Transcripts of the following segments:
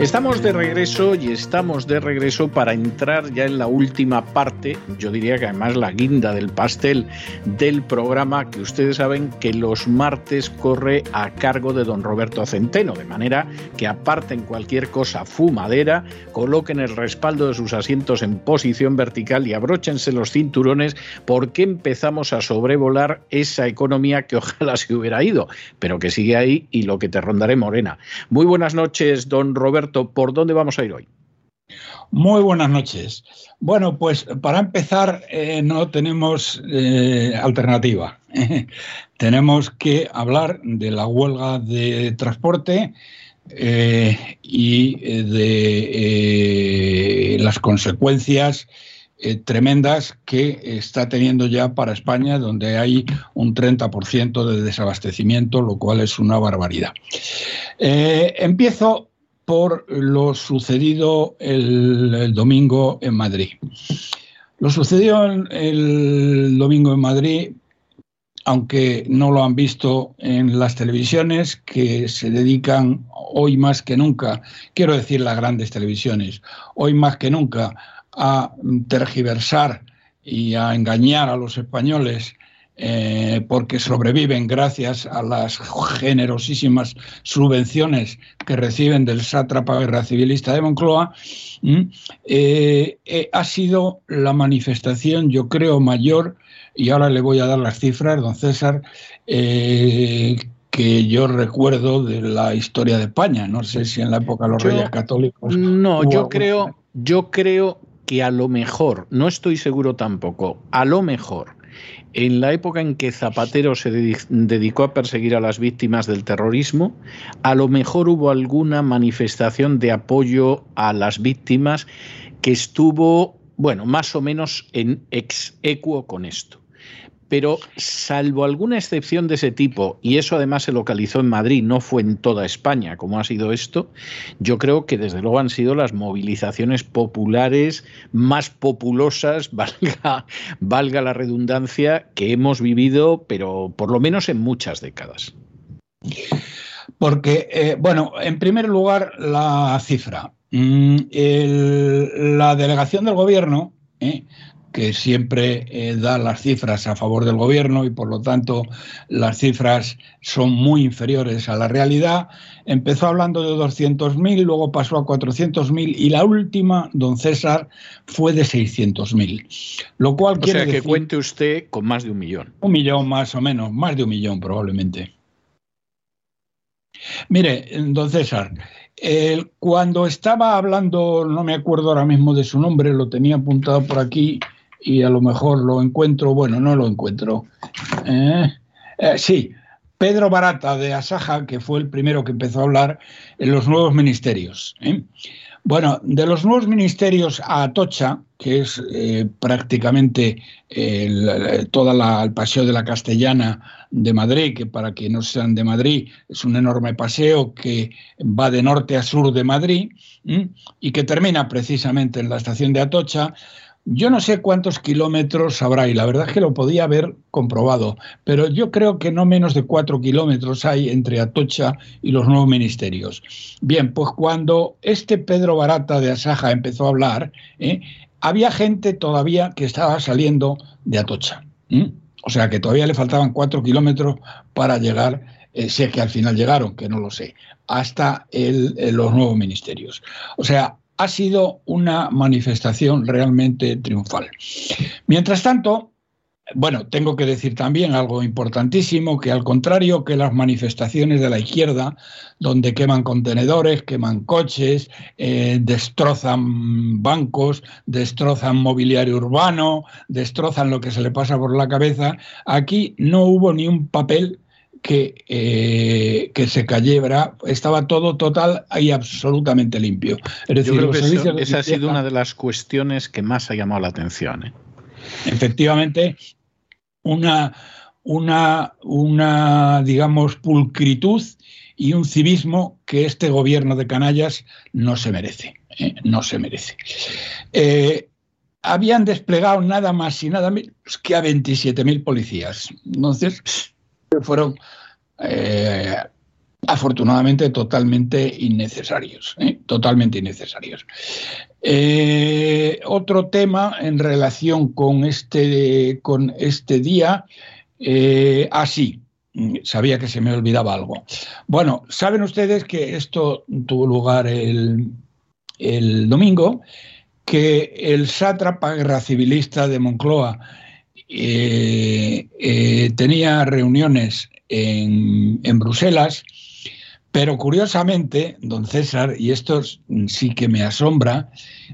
Estamos de regreso y estamos de regreso para entrar ya en la última parte, yo diría que además la guinda del pastel del programa que ustedes saben que los martes corre a cargo de don Roberto Centeno, de manera que aparten cualquier cosa fumadera, coloquen el respaldo de sus asientos en posición vertical y abróchense los cinturones porque empezamos a sobrevolar esa economía que ojalá se hubiera ido, pero que sigue ahí y lo que te rondaré morena. Muy buenas noches, don Roberto. ¿Por dónde vamos a ir hoy? Muy buenas noches. Bueno, pues para empezar, eh, no tenemos eh, alternativa. tenemos que hablar de la huelga de transporte eh, y de las consecuencias tremendas que está teniendo ya para España, donde hay un 30% de desabastecimiento, lo cual es una barbaridad. empiezo por lo sucedido el, domingo en Madrid. Lo sucedió el domingo en Madrid, aunque no lo han visto en las televisiones que se dedican hoy más que nunca, quiero decir las grandes televisiones, hoy más que nunca a tergiversar y a engañar a los españoles eh, porque sobreviven gracias a las generosísimas subvenciones que reciben del sátrapa guerra civilista de Moncloa, eh, eh, ha sido la manifestación, yo creo, mayor, y ahora le voy a dar las cifras, don César, que yo recuerdo de la historia de España. No sé si en la época de los reyes católicos. No, yo creo, yo creo que a lo mejor, no estoy seguro tampoco, a lo mejor en la época en que Zapatero se dedicó a perseguir a las víctimas del terrorismo, a lo mejor hubo alguna manifestación de apoyo a las víctimas que estuvo, bueno, más o menos en ex equo con esto. Pero salvo alguna excepción de ese tipo, y eso además se localizó en Madrid, no fue en toda España como ha sido esto, yo creo que desde luego han sido las movilizaciones populares más populosas, valga, la redundancia, que hemos vivido, pero por lo menos en muchas décadas. Porque, eh, bueno, en primer lugar, la cifra. Mm, la delegación del gobierno eh, que siempre eh, da las cifras a favor del gobierno y por lo tanto las cifras son muy inferiores a la realidad. Empezó hablando de 200.000, luego pasó a 400.000 y la última, don César, fue de 600.000. Lo cual o quiere sea que cuente usted con más de un millón. Un millón más o menos, más de un millón probablemente. Mire, don César, cuando estaba hablando, no me acuerdo ahora mismo de su nombre, lo tenía apuntado por aquí, y a lo mejor lo encuentro, bueno, no lo encuentro. Eh, eh, sí, Pedro Barata de Asaja, que fue el primero que empezó a hablar en los nuevos ministerios. ¿eh? Bueno, de los nuevos ministerios a Atocha, que es prácticamente el, toda el paseo de la Castellana de Madrid, que para quienes no sean de Madrid es un enorme paseo que va de norte a sur de Madrid y que termina precisamente en la estación de Atocha, yo no sé cuántos kilómetros habrá y la verdad es que lo podía haber comprobado, pero yo creo que no menos de cuatro kilómetros hay entre Atocha y los nuevos ministerios. Bien, pues cuando este Pedro Barata de Asaja empezó a hablar, ¿eh? había gente todavía que estaba saliendo de Atocha. O sea que todavía le faltaban cuatro kilómetros para llegar, eh, sé que al final llegaron, que no lo sé, hasta los nuevos ministerios. O sea, ha sido una manifestación realmente triunfal. Mientras tanto, bueno, tengo que decir también algo importantísimo, que al contrario que las manifestaciones de la izquierda, donde queman contenedores, queman coches, eh, destrozan bancos, destrozan mobiliario urbano, destrozan lo que se le pasa por la cabeza, aquí no hubo ni un papel que, eh, que se cayera, estaba todo total y absolutamente limpio. Es decir, Yo creo que esa ha sido una de las cuestiones que más ha llamado la atención. ¿eh? Efectivamente, una, una, una, digamos, pulcritud y un civismo que este gobierno de canallas no se merece. ¿eh? No se merece. Eh, habían desplegado nada más y nada menos que a 27.000 policías. Entonces, fueron eh, afortunadamente totalmente innecesarios, totalmente innecesarios. otro tema en relación con este, con este día, así, Mm, sabía que se me olvidaba algo. Bueno, saben ustedes que esto tuvo lugar el, domingo, que el sátrapa guerra civilista de Moncloa eh, eh, tenía reuniones en, Bruselas, pero curiosamente, don César, y esto sí que me asombra,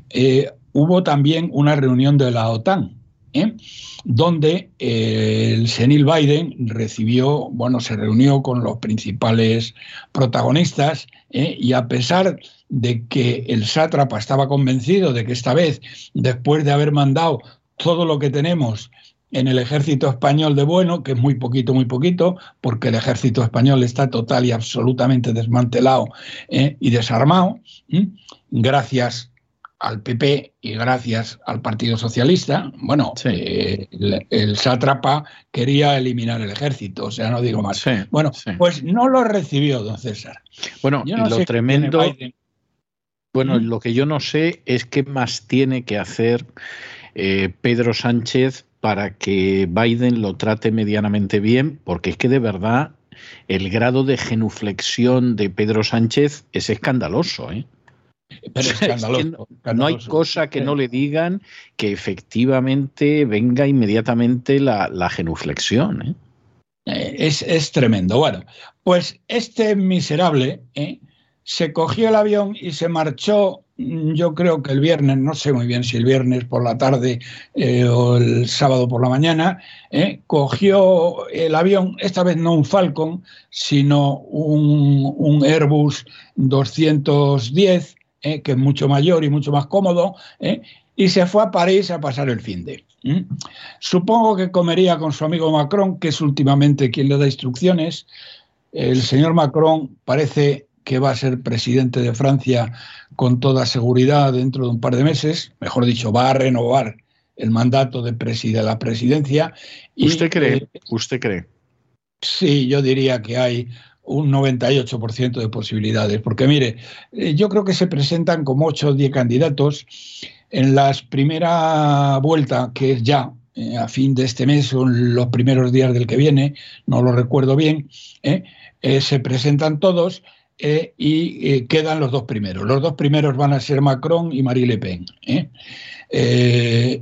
eh, hubo también una reunión de la OTAN. donde el senil Biden recibió, bueno, se reunió con los principales protagonistas y a pesar de que el sátrapa estaba convencido de que esta vez, después de haber mandado todo lo que tenemos en el ejército español de bueno, que es muy poquito, muy poquito, porque el ejército español está total y absolutamente desmantelado ¿eh? y desarmado, gracias al PP y gracias al Partido Socialista, bueno, eh, el, sátrapa quería eliminar el ejército, o sea, no digo más. bueno, pues no lo recibió, don César. Bueno, y lo tremendo, bueno, mm. lo que yo no sé es qué más tiene que hacer eh, Pedro Sánchez para que Biden lo trate medianamente bien, porque es que de verdad el grado de genuflexión de Pedro Sánchez es escandaloso, ¿eh? no, hay cosa que no le digan que efectivamente venga inmediatamente la, genuflexión. ¿eh? Eh, es, tremendo. Bueno, pues este miserable ¿eh? se cogió el avión y se marchó, yo creo que el viernes, no sé muy bien si el viernes por la tarde o el sábado por la mañana, cogió el avión, esta vez no un Falcon, sino un, un Airbus 210 ¿eh? que es mucho mayor y mucho más cómodo, ¿eh? y se fue a París a pasar el fin de. Supongo que comería con su amigo Macron, que es últimamente quien le da instrucciones. El señor Macron parece que va a ser presidente de Francia con toda seguridad dentro de un par de meses, mejor dicho, va a renovar el mandato de, de la presidencia. ¿Usted cree? Eh, ¿Usted cree? Sí, yo diría que hay un 98% de posibilidades. Porque mire, eh, yo creo que se presentan como 8 o 10 candidatos. En la primera vuelta, que es ya eh, a fin de este mes o los primeros días del que viene, no lo recuerdo bien, eh, se presentan todos y quedan los dos primeros. Los dos primeros van a ser Macron y Marie Le Pen.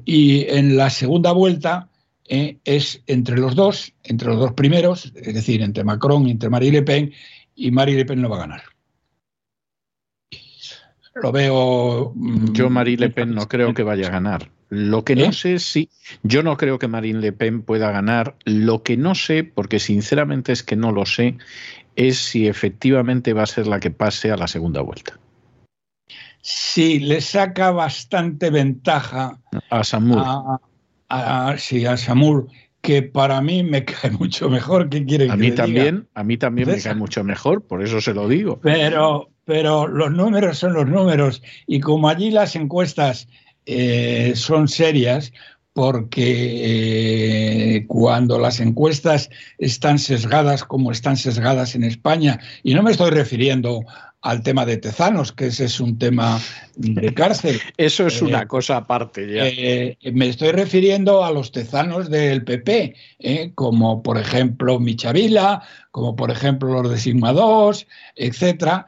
y en la segunda vuelta eh, es entre los dos, entre los dos primeros, es decir, entre Macron y entre Marie Le Pen, y Marie Le Pen no va a ganar. Lo veo. Mm, yo, Marie Le Pen, no creo que vaya a ganar. Lo que no ¿Eh? sé si. Yo no creo que Marine Le Pen pueda ganar. Lo que no sé, porque sinceramente es que no lo sé, es si efectivamente va a ser la que pase a la segunda vuelta. Sí, le saca bastante ventaja a Samur a, sí, a Samur, que para mí me cae mucho mejor. ¿Qué quiere a mí también, A mí también me cae mucho mejor, por eso se lo digo. Pero, pero los números son los números y como allí las encuestas eh, son serias, porque eh, cuando las encuestas están sesgadas como están sesgadas en España, y no me estoy refiriendo al tema de Tezanos, que ese es un tema de cárcel. Eso es una eh, cosa aparte ya. Eh, me estoy refiriendo a los tezanos del PP, eh, como por ejemplo Michavila, como por ejemplo los de Sigma 2, etcétera,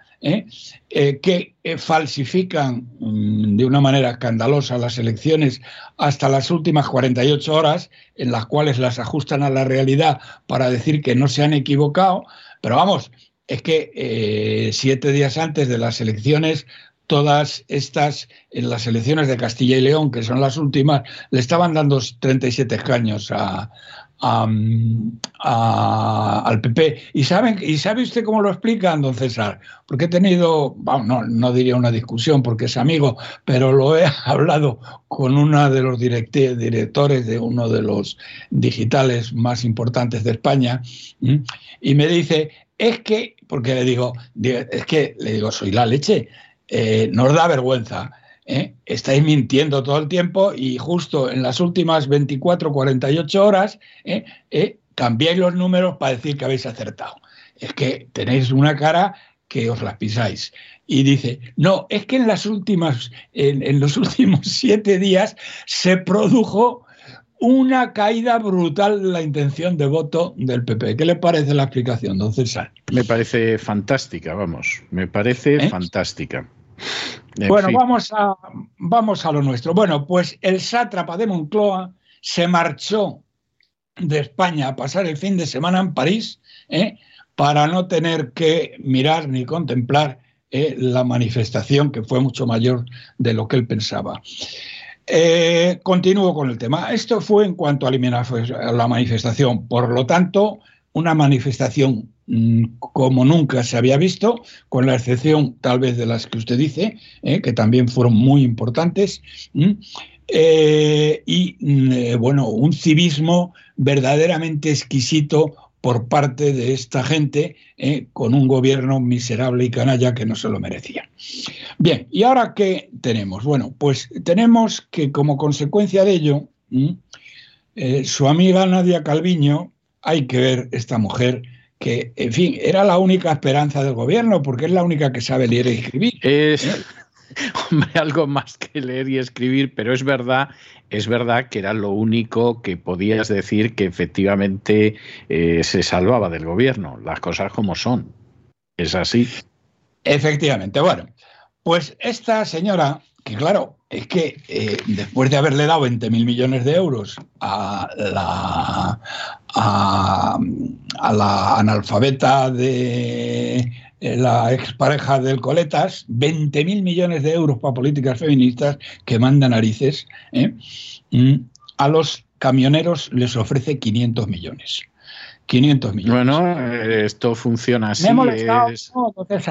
que falsifican mm, de una manera escandalosa las elecciones hasta las últimas 48 horas, en las cuales las ajustan a la realidad para decir que no se han equivocado. Pero vamos, es que eh, siete días antes de las elecciones, todas estas, en las elecciones de Castilla y León, que son las últimas, le estaban dando 37 escaños a, al PP. ¿Y, saben, ¿Y sabe usted cómo lo explican, don César? Porque he tenido, no, no diría una discusión porque es amigo, pero lo he hablado con uno de los directores de uno de los digitales más importantes de España y me dice, es que, porque le digo, es que le digo, soy la leche, eh, nos da vergüenza ¿eh? estáis mintiendo todo el tiempo y justo en las últimas 24, 48 horas ¿eh? ¿eh? cambiáis los números para decir que habéis acertado. Es que tenéis una cara que os las pisáis. Y dice, no, es que en las últimas, en, los últimos siete días se produjo una caída brutal de la intención de voto del PP. ¿Qué le parece la explicación, don César? Me parece fantástica, vamos, me parece ¿Eh? fantástica bueno, vamos a, vamos a lo nuestro. Bueno, pues el sátrapa de Moncloa se marchó de España a pasar el fin de semana en París ¿eh? para no tener que mirar ni contemplar ¿eh? la manifestación que fue mucho mayor de lo que él pensaba. Eh, continúo con el tema. Esto fue en cuanto a la manifestación. Por lo tanto, una manifestación como nunca se había visto, con la excepción tal vez de las que usted dice, eh, que también fueron muy importantes, eh, y mm, eh, bueno, un civismo verdaderamente exquisito por parte de esta gente, con un gobierno miserable y canalla que no se lo merecía. Bien, ¿y ahora qué tenemos? Bueno, pues tenemos que como consecuencia de ello, su amiga Nadia Calviño, hay que ver esta mujer que, en fin, era la única esperanza del gobierno, porque es la única que sabe leer y escribir. Es, ¿Eh? hombre, algo más que leer y escribir, pero es verdad, es verdad que era lo único que podías decir que efectivamente eh, se salvaba del gobierno, las cosas como son. Es así. Efectivamente, bueno, pues esta señora, que claro, es que eh, después de haberle dado 20.000 millones de euros a la, a, la analfabeta de eh, la expareja del Coletas, 20.000 millones de euros para políticas feministas que manda narices, ¿eh? mm, a los camioneros les ofrece 500 millones. 500 millones. Bueno, esto funciona así. Me he molestado,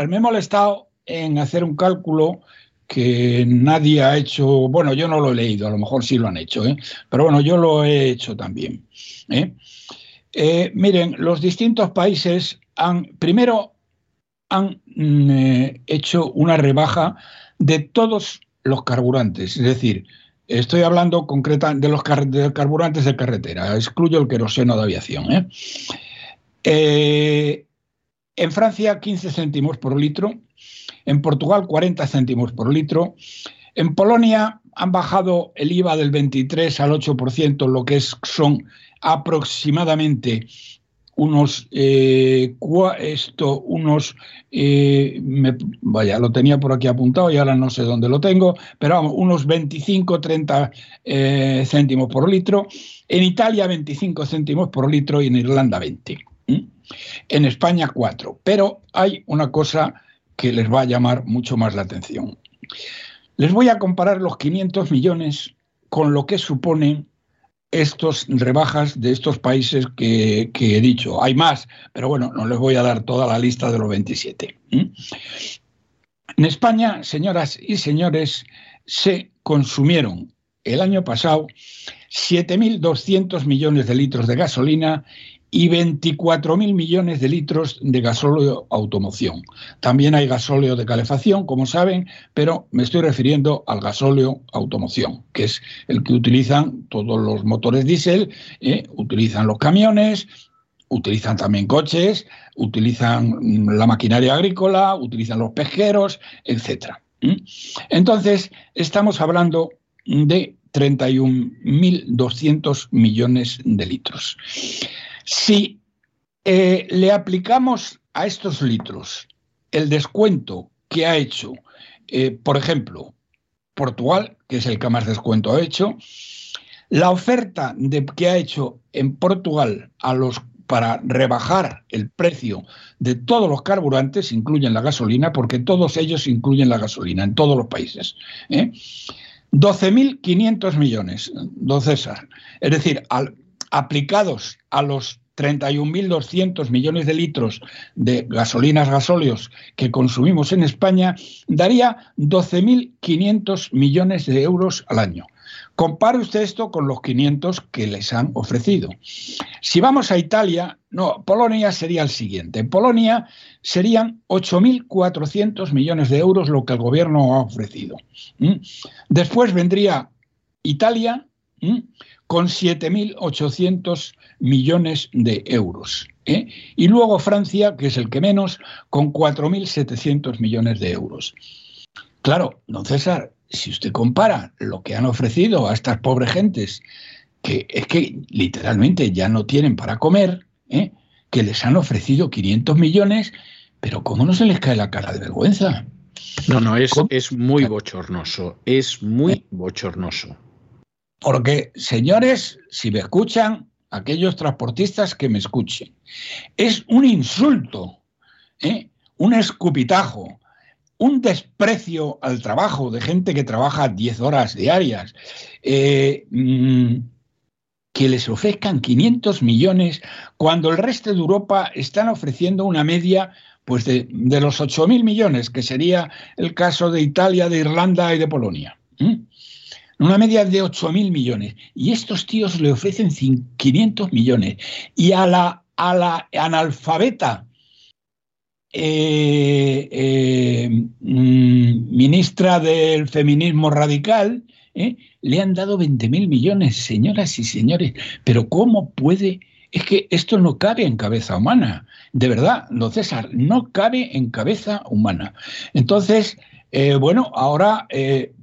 me he molestado en hacer un cálculo que nadie ha hecho, bueno, yo no lo he leído, a lo mejor sí lo han hecho, ¿eh? pero bueno, yo lo he hecho también. ¿eh? Eh, miren, los distintos países han, primero, han mm, hecho una rebaja de todos los carburantes, es decir, estoy hablando concretamente de los carburantes de carretera, excluyo el queroseno de aviación. En Francia, 15 céntimos por litro, en Portugal 40 céntimos por litro. En Polonia han bajado el IVA del 23 al 8%, lo que es, son aproximadamente unos, eh, esto, unos, eh, vaya, lo tenía por aquí apuntado y ahora no sé dónde lo tengo, pero vamos, unos 25, 30 eh, céntimos por litro. En Italia 25 céntimos por litro y en Irlanda 20. En España 4. Pero hay una cosa que les va a llamar mucho más la atención. Les voy a comparar los 500 millones con lo que suponen estas rebajas de estos países que, he dicho. Hay más, pero bueno, no les voy a dar toda la lista de los 27. En España, señoras y señores, se consumieron el año pasado 7.200 millones de litros de gasolina y 24.000 millones de litros de gasóleo automoción. También hay gasóleo de calefacción, como saben, pero me estoy refiriendo al gasóleo automoción, que es el que utilizan todos los motores diésel, ¿eh? utilizan los camiones, utilizan también coches, utilizan la maquinaria agrícola, utilizan los pesqueros, etc. Entonces, estamos hablando de 31.200 millones de litros. Si eh, le aplicamos a estos litros el descuento que ha hecho, eh, por ejemplo, Portugal, que es el que más descuento ha hecho, la oferta de, que ha hecho en Portugal a los para rebajar el precio de todos los carburantes, incluyen la gasolina, porque todos ellos incluyen la gasolina en todos los países. ¿eh? 12.500 millones, don César. Es decir, al, aplicados a los 31.200 millones de litros de gasolinas gasóleos que consumimos en España, daría 12.500 millones de euros al año. Compare usted esto con los 500 que les han ofrecido. Si vamos a Italia, no, Polonia sería el siguiente. En Polonia serían 8.400 millones de euros lo que el gobierno ha ofrecido. Después vendría Italia con 7.800 millones de euros. ¿eh? Y luego Francia, que es el que menos, con 4.700 millones de euros. Claro, don César, si usted compara lo que han ofrecido a estas pobres gentes, que es que literalmente ya no tienen para comer, ¿eh? que les han ofrecido 500 millones, pero ¿cómo no se les cae la cara de vergüenza? No, no, es, es muy bochornoso, es muy bochornoso. Porque, señores, si me escuchan, aquellos transportistas que me escuchen, es un insulto, ¿eh? un escupitajo, un desprecio al trabajo de gente que trabaja 10 horas diarias, eh, mm, que les ofrezcan 500 millones cuando el resto de Europa están ofreciendo una media pues de, los 8.000 millones, que sería el caso de Italia, de Irlanda y de Polonia. Una media de 8.000 millones. Y estos tíos le ofrecen 500 millones. Y a la, a la analfabeta eh, eh, mm, ministra del feminismo radical, eh, le han dado 20.000 millones, señoras y señores. Pero ¿cómo puede? Es que esto no cabe en cabeza humana. De verdad, don César, no cabe en cabeza humana. Entonces, bueno, ahora,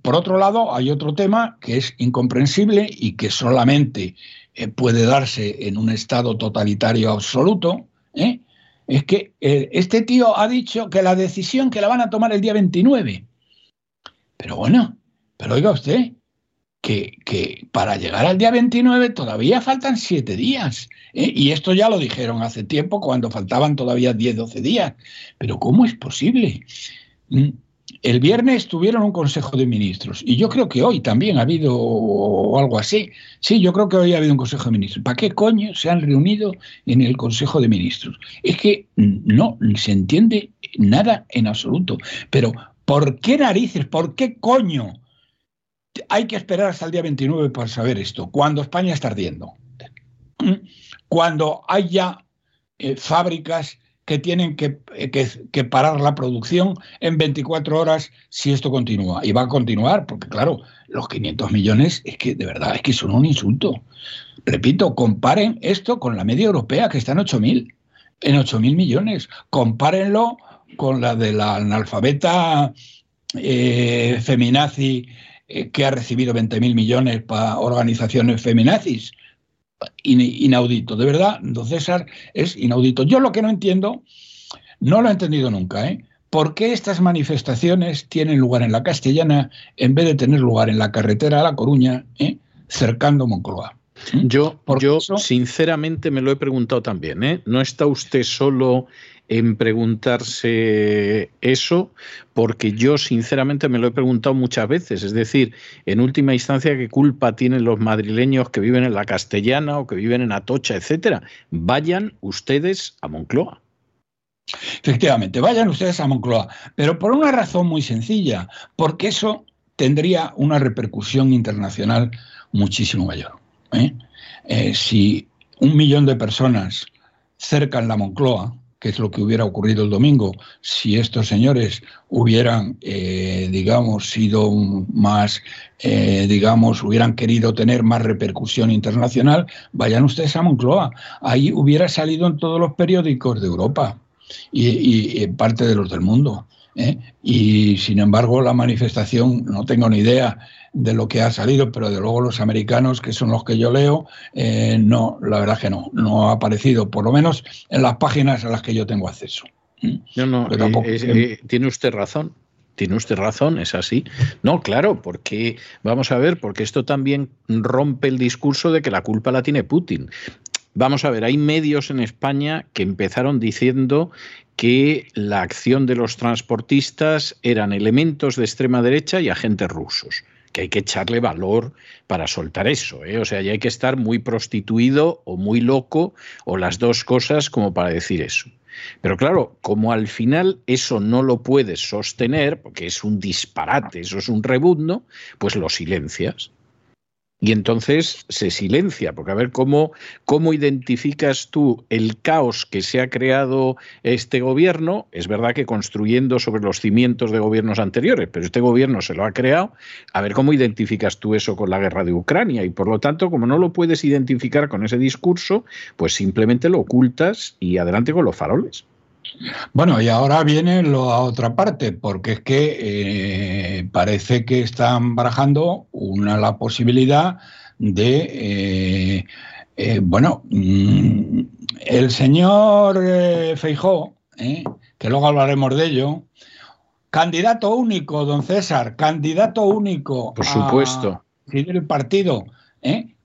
por otro lado, hay otro tema que es incomprensible y que solamente puede darse en un Estado totalitario absoluto, ¿eh? es que eh, este tío ha dicho que la decisión que la van a tomar el día 29. Pero bueno, pero oiga usted, que, para llegar al día 29 todavía faltan siete días. ¿eh? Y esto ya lo dijeron hace tiempo, cuando faltaban todavía 10, 12 días. Pero ¿cómo es posible? Mm, el viernes tuvieron un Consejo de Ministros y yo creo que hoy también ha habido algo así. Sí, yo creo que hoy ha habido un Consejo de Ministros. ¿Para qué coño se han reunido en el Consejo de Ministros? Es que no se entiende nada en absoluto. Pero ¿por qué narices? ¿Por qué coño? Hay que esperar hasta el día 29 para saber esto, cuando España está ardiendo. Cuando haya eh, fábricas que tienen eh, que, parar la producción en 24 horas si esto continúa. Y va a continuar, porque claro, los 500 millones es que de verdad es que son un insulto. Repito, comparen esto con la media europea, que está en 8.000, en 8.000 millones. Compárenlo con la de la analfabeta eh, feminazi eh, que ha recibido 20.000 millones para organizaciones feminazis inaudito, de verdad, don César, es inaudito. Yo lo que no entiendo, no lo he entendido nunca, ¿eh? ¿Por qué estas manifestaciones tienen lugar en la Castellana en vez de tener lugar en la carretera a La Coruña, ¿eh? cercando Moncloa? ¿Mm? Yo, yo sinceramente me lo he preguntado también. ¿eh? No está usted solo en preguntarse eso, porque yo sinceramente me lo he preguntado muchas veces. Es decir, en última instancia, ¿qué culpa tienen los madrileños que viven en la Castellana o que viven en Atocha, etcétera? Vayan ustedes a Moncloa. Efectivamente, vayan ustedes a Moncloa, pero por una razón muy sencilla, porque eso tendría una repercusión internacional muchísimo mayor. ¿eh? Eh, si un millón de personas cercan la Moncloa, que es lo que hubiera ocurrido el domingo si estos señores hubieran, eh, digamos, sido más, eh, digamos, hubieran querido tener más repercusión internacional, vayan ustedes a Moncloa. Ahí hubiera salido en todos los periódicos de Europa y, y parte de los del mundo. ¿eh? Y sin embargo, la manifestación, no tengo ni idea de lo que ha salido, pero de luego los americanos, que son los que yo leo, eh, no, la verdad que no, no ha aparecido, por lo menos en las páginas a las que yo tengo acceso. No, no, eh, tiene usted razón. Tiene usted razón, es así. No, claro, porque, vamos a ver, porque esto también rompe el discurso de que la culpa la tiene Putin. Vamos a ver, hay medios en España que empezaron diciendo que la acción de los transportistas eran elementos de extrema derecha y agentes rusos. Que hay que echarle valor para soltar eso. ¿eh? O sea, ya hay que estar muy prostituido o muy loco o las dos cosas como para decir eso. Pero claro, como al final eso no lo puedes sostener, porque es un disparate, eso es un rebuzno, pues lo silencias. Y entonces se silencia, porque a ver cómo, cómo identificas tú el caos que se ha creado este gobierno. Es verdad que construyendo sobre los cimientos de gobiernos anteriores, pero este gobierno se lo ha creado. A ver cómo identificas tú eso con la guerra de Ucrania. Y por lo tanto, como no lo puedes identificar con ese discurso, pues simplemente lo ocultas y adelante con los faroles. Bueno, y ahora viene la otra parte, porque es que eh, parece que están barajando una la posibilidad de, eh, eh, bueno, mm, el señor Feijó, que luego hablaremos de ello, candidato único, don César, candidato único. Por supuesto. el partido.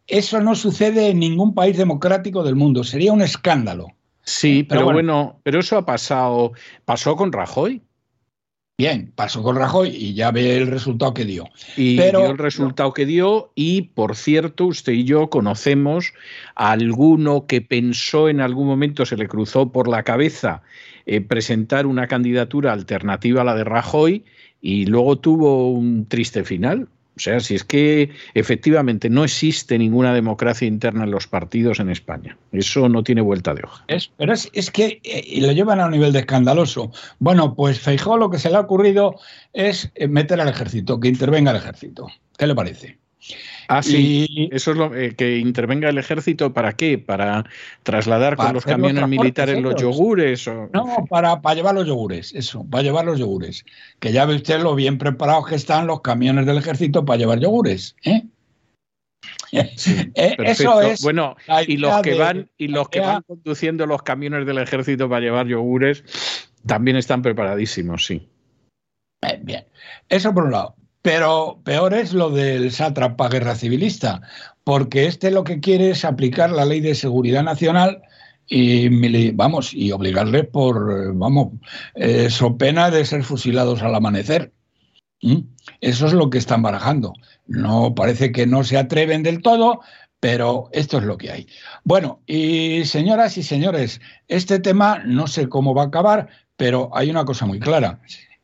Eso no sucede en ningún país democrático del mundo. Sería un escándalo. Sí, pero, bueno, pero eso ha pasado, pasó con Rajoy. Bien, pasó con Rajoy y ya ve el resultado que dio. Y dio el resultado que dio y, por cierto, usted y yo conocemos a alguno que pensó en algún momento, se le cruzó por la cabeza eh, presentar una candidatura alternativa a la de Rajoy y luego tuvo un triste final. O sea, si es que efectivamente no existe ninguna democracia interna en los partidos en España. Eso no tiene vuelta de hoja. Es, pero es, que y lo llevan a un nivel de escandaloso. Bueno, pues Feijó lo que se le ha ocurrido es eh, meter al ejército, que intervenga el ejército. ¿Qué le parece? Ah, sí. Eso es lo eh, que intervenga el ejército. ¿Para qué? ¿Para trasladar con los camiones militares los yogures? No, para, para llevar los yogures, eso, para llevar los yogures. Que ya ve usted lo bien preparados que están los camiones del ejército para llevar yogures. ¿eh? eh eso es. Bueno, y los que van y los que van conduciendo los camiones del ejército para llevar yogures también están preparadísimos, sí. Bien, eso por un lado. Pero peor es lo del sátrapa guerra civilista, porque este lo que quiere es aplicar la ley de seguridad nacional y vamos y obligarle por vamos so pena de ser fusilados al amanecer. ¿Mm? Eso es lo que están barajando. No parece que no se atreven del todo, pero esto es lo que hay. Bueno, y señoras y señores, este tema no sé cómo va a acabar, pero hay una cosa muy clara.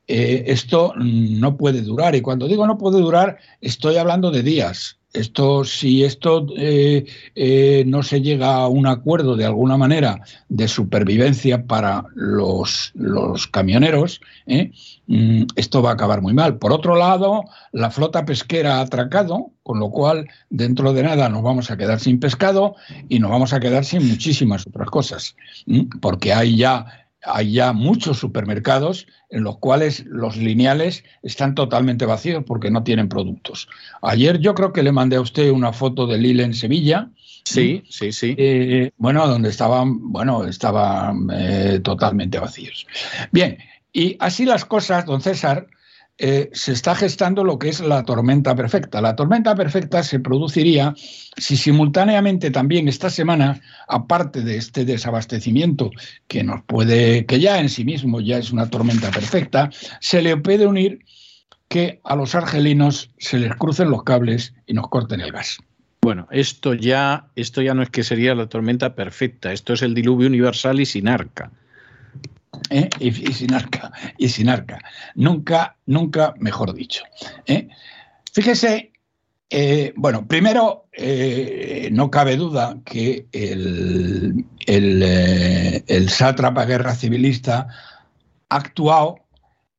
Eh, esto no puede durar. Y cuando digo no puede durar, estoy hablando de días. Esto, si esto eh, eh, no se llega a un acuerdo de alguna manera de supervivencia para los, los camioneros, mm, esto va a acabar muy mal. Por otro lado, la flota pesquera ha atracado, con lo cual dentro de nada nos vamos a quedar sin pescado y nos vamos a quedar sin muchísimas otras cosas, porque hay ya hay ya muchos supermercados en los cuales los lineales están totalmente vacíos porque no tienen productos. Ayer yo creo que le mandé a usted una foto de Lille en Sevilla. Sí, sí, sí. Eh, bueno, donde estaban, bueno, estaban eh, totalmente vacíos. Bien, y así las cosas, don César, eh, se está gestando lo que es la tormenta perfecta. La tormenta perfecta se produciría si simultáneamente también esta semana, aparte de este desabastecimiento que nos puede, que ya en sí mismo ya es una tormenta perfecta, se le puede unir que a los argelinos se les crucen los cables y nos corten el gas. Bueno, esto ya, esto ya no es que sería la tormenta perfecta, esto es el diluvio universal y sin arca. ¿Eh? y, sin arca, y sin arca. Nunca, nunca mejor dicho. ¿eh? Fíjese, eh, bueno, primero, no cabe duda que el, el, sátrapa guerra civilista ha actuado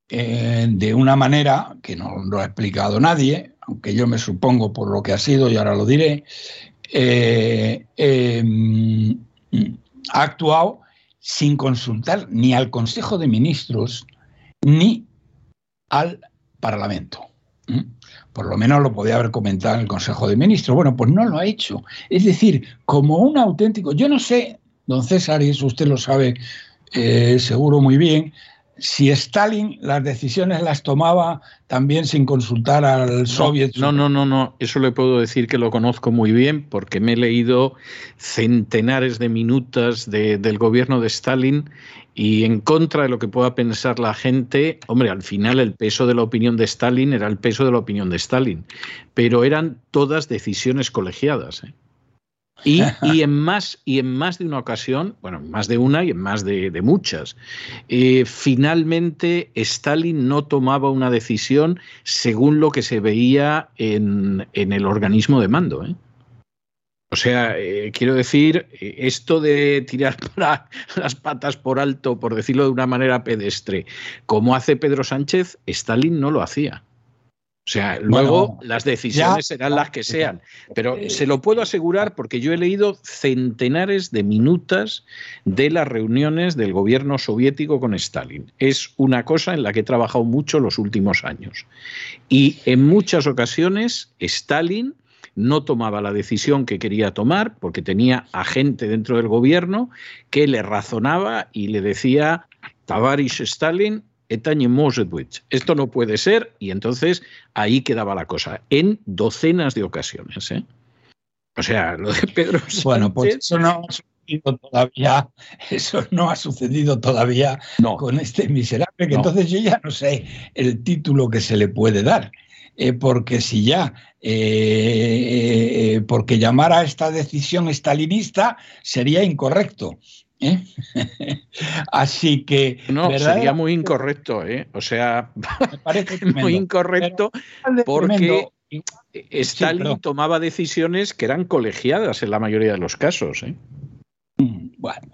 de una manera que no lo ha explicado nadie, aunque yo me supongo por lo que ha sido y ahora lo diré, em, ha actuado sin consultar ni al Consejo de Ministros ni al Parlamento. Por lo menos lo podía haber comentado en el Consejo de Ministros. Bueno, pues no lo ha hecho. Es decir, como un auténtico, yo no sé, don César, y eso usted lo sabe eh, seguro muy bien, si Stalin las decisiones las tomaba también sin consultar al soviet. No, no, no, no, eso le puedo decir que lo conozco muy bien porque me he leído centenares de minutos del gobierno de Stalin y en contra de lo que pueda pensar la gente, hombre, al final el peso de la opinión de Stalin era el peso de la opinión de Stalin, pero eran todas decisiones colegiadas. ¿eh? Y, en más, y en más de una ocasión, bueno, más de una y en más de, muchas, eh, finalmente Stalin no tomaba una decisión según lo que se veía en, en el organismo de mando. ¿eh? O sea, eh, quiero decir, esto de tirar las patas por alto, por decirlo de una manera pedestre, como hace Pedro Sánchez, Stalin no lo hacía. O sea, luego las decisiones serán las que sean. Pero eh, se lo puedo asegurar porque yo he leído centenares de minutas de las reuniones del gobierno soviético con Stalin. Es una cosa en la que he trabajado mucho los últimos años. Y en muchas ocasiones Stalin no tomaba la decisión que quería tomar porque tenía a gente dentro del gobierno que le razonaba y le decía, Tavares Stalin, esto no puede ser y entonces ahí quedaba la cosa, en docenas de ocasiones. ¿eh? O sea, lo de Pedro Bueno, pues eso no ha sucedido todavía, eso no ha sucedido todavía con este miserable, que entonces yo ya no sé el título que se le puede dar. Eh, porque si ya, eh, eh, porque llamar a esta decisión estalinista sería incorrecto. Así que. No, sería muy incorrecto, ¿eh? O sea, me parece muy incorrecto porque Stalin tomaba decisiones que eran colegiadas en la mayoría de los casos, ¿eh? Mm, bueno,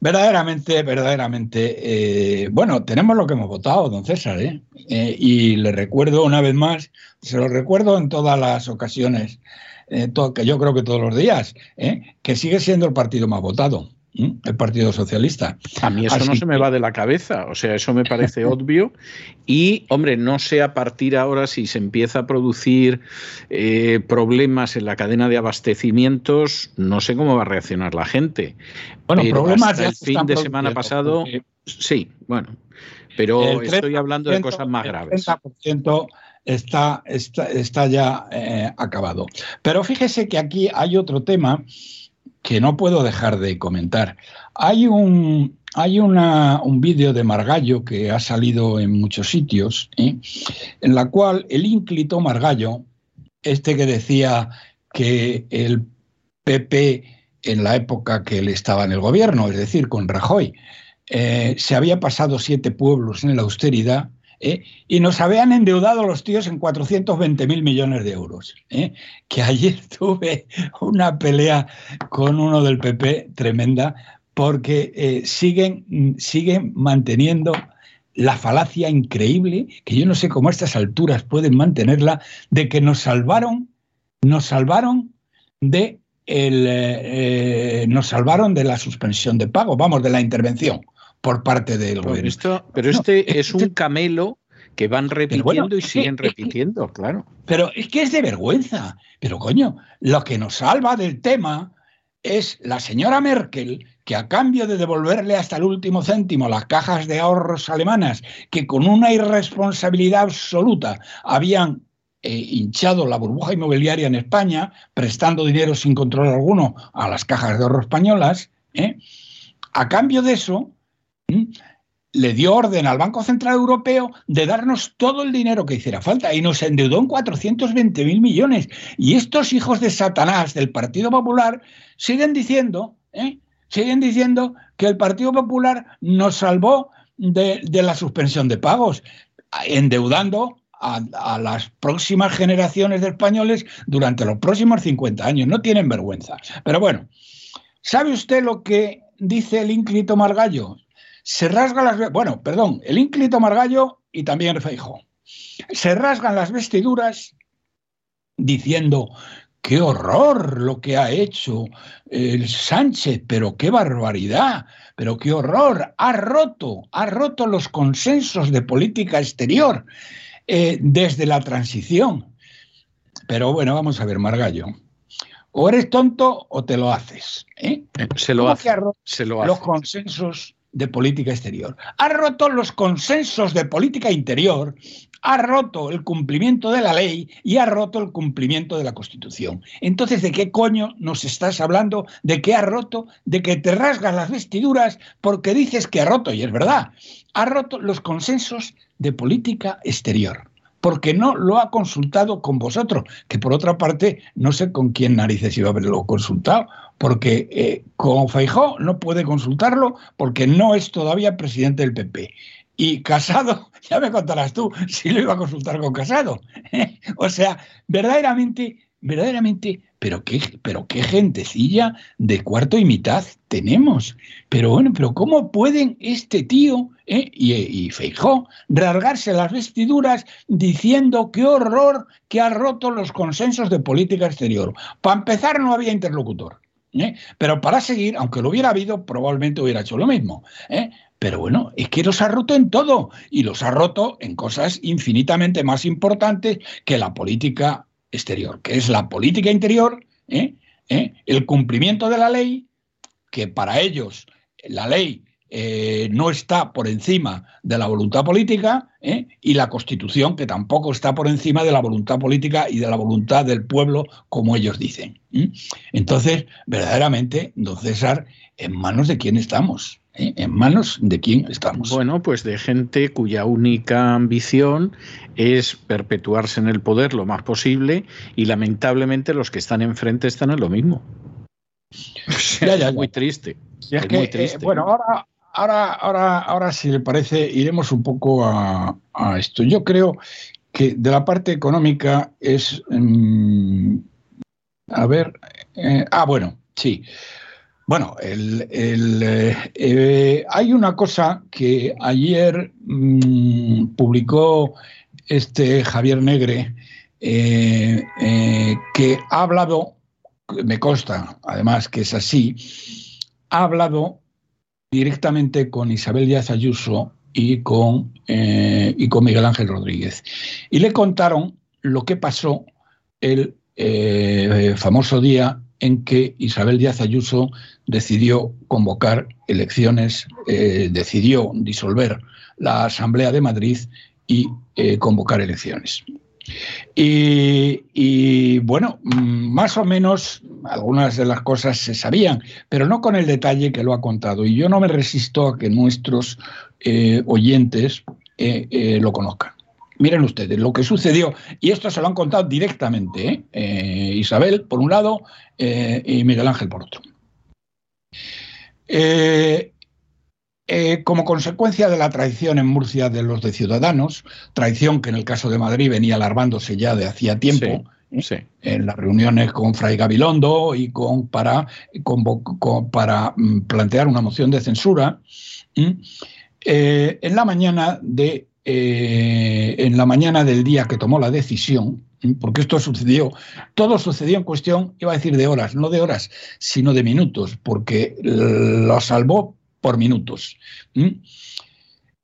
verdaderamente, verdaderamente, eh, bueno, tenemos lo que hemos votado, don César, ¿eh? ¿eh? y le recuerdo una vez más, se lo recuerdo en todas las ocasiones, eh, que yo creo que todos los días, que sigue siendo el partido más votado el Partido Socialista. A mí eso no se me va de la cabeza, o sea, eso me parece obvio. Y, hombre, no sé a partir ahora si se empieza a producir eh, problemas en la cadena de abastecimientos, no sé cómo va a reaccionar la gente. Bueno, problemas el fin de semana pasado, sí, bueno, pero estoy hablando de cosas más graves. El 30% está, está, está ya eh, acabado. Pero fíjese que aquí hay otro tema que no puedo dejar de comentar. Hay un, hay un vídeo de Margallo que ha salido en muchos sitios, ¿eh? en la cual el ínclito Margallo, este que decía que el PP en la época que él estaba en el gobierno, es decir, con Rajoy, eh, se había pasado siete pueblos en la austeridad, ¿eh? y nos habían endeudado los tíos en 420 mil millones de euros. ¿eh? Que ayer tuve una pelea con uno del PP tremenda porque eh, siguen, siguen manteniendo la falacia increíble, que yo no sé cómo a estas alturas pueden mantenerla, de que nos salvaron, nos salvaron de el, nos salvaron de la suspensión de pago, vamos, de la intervención por parte del gobierno. pero este es un camelo que van repitiendo y siguen repitiendo, claro. Pero es que es de vergüenza. Pero coño, lo que nos salva del tema es la señora Merkel, que a cambio de devolverle hasta el último céntimo las cajas de ahorros alemanas, que con una irresponsabilidad absoluta habían eh, hinchado la burbuja inmobiliaria en España, prestando dinero sin control alguno a las cajas de ahorro españolas, ¿eh? a cambio de eso, le dio orden al Banco Central Europeo de darnos todo el dinero que hiciera falta y nos endeudó en 420 mil millones. Y estos hijos de Satanás del Partido Popular siguen diciendo, ¿eh? siguen diciendo que el Partido Popular nos salvó de, la suspensión de pagos, endeudando a, a, las próximas generaciones de españoles durante los próximos 50 años. No tienen vergüenza. Pero bueno, ¿sabe usted lo que dice el ínclito Margallo? Se rasgan las... Bueno, perdón, el ínclito Margallo y también el Feijo. Se rasgan las vestiduras diciendo, qué horror lo que ha hecho el Sánchez, pero qué barbaridad, pero qué horror, ha roto, ha roto los consensos de política exterior eh, desde la transición. Pero bueno, vamos a ver, Margallo. O eres tonto o te lo haces. ¿eh? Se lo hace. Se lo hace. Los consensos de política exterior. Ha roto los consensos de política interior, ha roto el cumplimiento de la ley y ha roto el cumplimiento de la Constitución. Entonces, ¿de qué coño nos estás hablando? ¿De qué ha roto? ¿De que te rasgas las vestiduras porque dices que ha roto? Y es verdad, ha roto los consensos de política exterior porque no lo ha consultado con vosotros, que por otra parte no sé con quién narices iba a haberlo consultado, porque eh, con Feijó no puede consultarlo porque no es todavía presidente del PP. Y Casado, ya me contarás tú si lo iba a consultar con Casado. o sea, verdaderamente, verdaderamente, pero qué, pero qué gentecilla de cuarto y mitad tenemos. Pero bueno, pero ¿cómo pueden este tío eh, y, y Feijó rasgarse las vestiduras diciendo qué horror que ha roto los consensos de política exterior? Para empezar, no había interlocutor. ¿Eh? Pero para seguir, aunque lo hubiera habido, probablemente hubiera hecho lo mismo. ¿eh? Pero bueno, es que los ha roto en todo y los ha roto en cosas infinitamente más importantes que la política exterior, que es la política interior, ¿eh? El cumplimiento de la ley, que para ellos la ley eh, no está por encima de la voluntad política y la Constitución que tampoco está por encima de la voluntad política y de la voluntad del pueblo, como ellos dicen. Entonces, verdaderamente, don César, ¿en manos de quién estamos? ¿eh? ¿En manos de quién estamos? Bueno, pues de gente cuya única ambición es perpetuarse en el poder lo más posible y lamentablemente los que están enfrente están en lo mismo. Es muy triste. Es, muy eh, triste. bueno, ahora, ahora, ahora, ahora, si le parece, iremos un poco a, esto. Yo creo que de la parte económica es... Mm, a ver... Eh, ah, bueno, sí. Bueno, el, eh, eh, hay una cosa que ayer mm, publicó este Javier Negre eh, que ha hablado, me consta además que es así, ha hablado directamente con Isabel Díaz Ayuso y con, y con Miguel Ángel Rodríguez. Y le contaron lo que pasó el famoso día en que Isabel Díaz Ayuso decidió convocar elecciones, eh, decidió disolver la Asamblea de Madrid y eh, convocar elecciones. Y, bueno, más o menos algunas de las cosas se sabían, pero no con el detalle que lo ha contado. Y yo no me resisto a que nuestros eh, oyentes lo conozcan. Miren ustedes lo que sucedió, y esto se lo han contado directamente Isabel, por un lado, y Miguel Ángel por otro. Eh, eh, como consecuencia de la traición en Murcia de los de Ciudadanos, traición que en el caso de Madrid venía alarmándose ya de hacía tiempo, ¿eh? en las reuniones con Fray Gabilondo y con, para, para mm, plantear una moción de censura, en la mañana de en la mañana del día que tomó la decisión, porque esto sucedió, todo sucedió en cuestión, iba a decir de horas, no de horas, sino de minutos, porque lo salvó por minutos.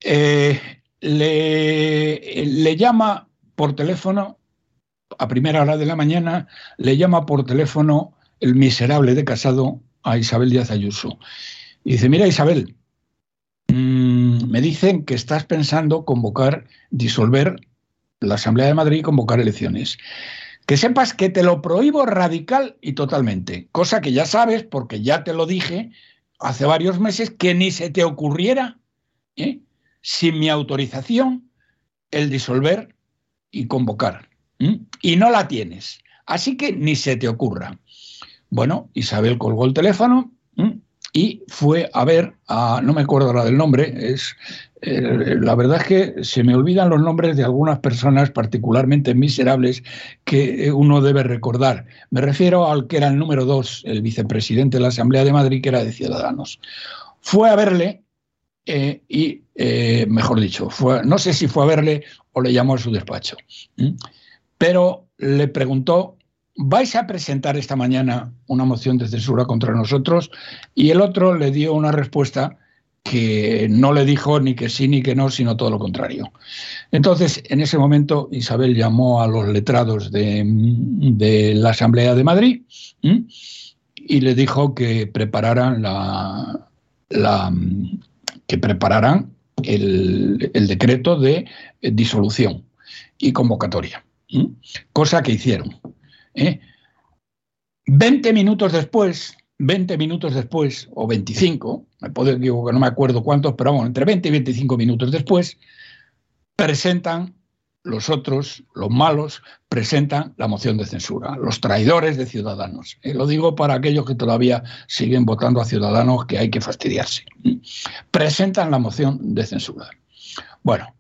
Eh, le, llama por teléfono, a primera hora de la mañana, le llama por teléfono el miserable de casado a Isabel Díaz Ayuso. Y dice, mira Isabel, mm, me dicen que estás pensando convocar, disolver la Asamblea de Madrid convocar elecciones. Que sepas que te lo prohíbo radical y totalmente, cosa que ya sabes, porque ya te lo dije hace varios meses, que ni se te ocurriera, ¿eh? sin mi autorización, el disolver y convocar. Y no la tienes. Así que ni se te ocurra. Bueno, Isabel colgó el teléfono y fue a ver a, no me acuerdo ahora del nombre, es, eh, la verdad es que se me olvidan los nombres de algunas personas particularmente miserables que uno debe recordar. Me refiero al que era el número dos, el vicepresidente de la Asamblea de Madrid, que era de Ciudadanos. Fue a verle eh, y, eh, mejor dicho, fue, no sé si fue a verle o le llamó a su despacho, pero le preguntó vais a presentar esta mañana una moción de censura contra nosotros y el otro le dio una respuesta que no le dijo ni que sí ni que no, sino todo lo contrario. Entonces, en ese momento, Isabel llamó a los letrados de, la Asamblea de Madrid y le dijo que prepararan la, que prepararan el, decreto de disolución y convocatoria, cosa que hicieron. 20 ¿eh? minutos después, 20 minutos después, o 25, me puedo equivocar, no me acuerdo cuántos, pero vamos, entre 20 y 25 minutos después, presentan los otros, los malos, presentan la moción de censura, los traidores de Ciudadanos. Y lo digo para aquellos que todavía siguen votando a Ciudadanos que hay que fastidiarse. Presentan la moción de censura. Bueno,